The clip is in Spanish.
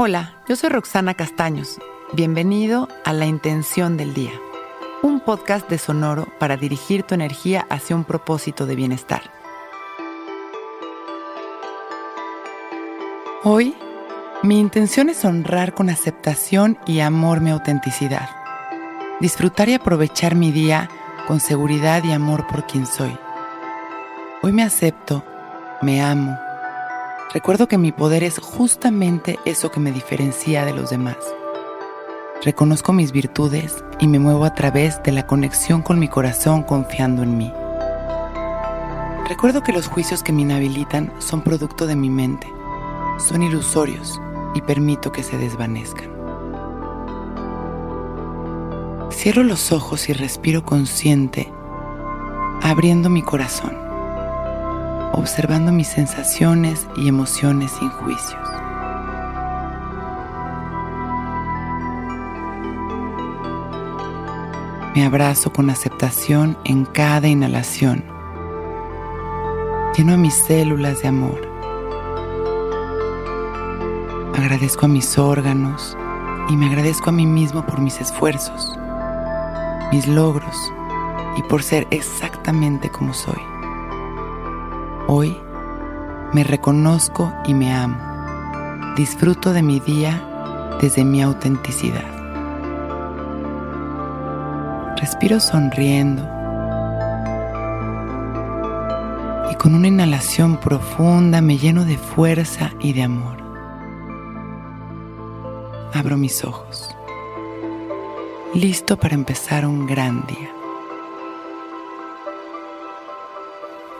Hola, yo soy Roxana Castaños. Bienvenido a La Intención del Día, un podcast de Sonoro para dirigir tu energía hacia un propósito de bienestar. Hoy, mi intención es honrar con aceptación y amor mi autenticidad, disfrutar y aprovechar mi día con seguridad y amor por quien soy. Hoy me acepto, me amo, recuerdo que mi poder es justamente eso que me diferencia de los demás. Reconozco mis virtudes y me muevo a través de la conexión con mi corazón confiando en mí. Recuerdo que los juicios que me inhabilitan son producto de mi mente, son ilusorios y permito que se desvanezcan. Cierro los ojos y respiro consciente, abriendo mi corazón, observando mis sensaciones y emociones sin juicios. Me abrazo con aceptación en cada inhalación. Lleno a mis células de amor. Agradezco a mis órganos y me agradezco a mí mismo por mis esfuerzos mis logros y por ser exactamente como soy. Hoy me reconozco y me amo. Disfruto de mi día desde mi autenticidad. Respiro sonriendo y con una inhalación profunda me lleno de fuerza y de amor. Abro mis ojos listo para empezar un gran día.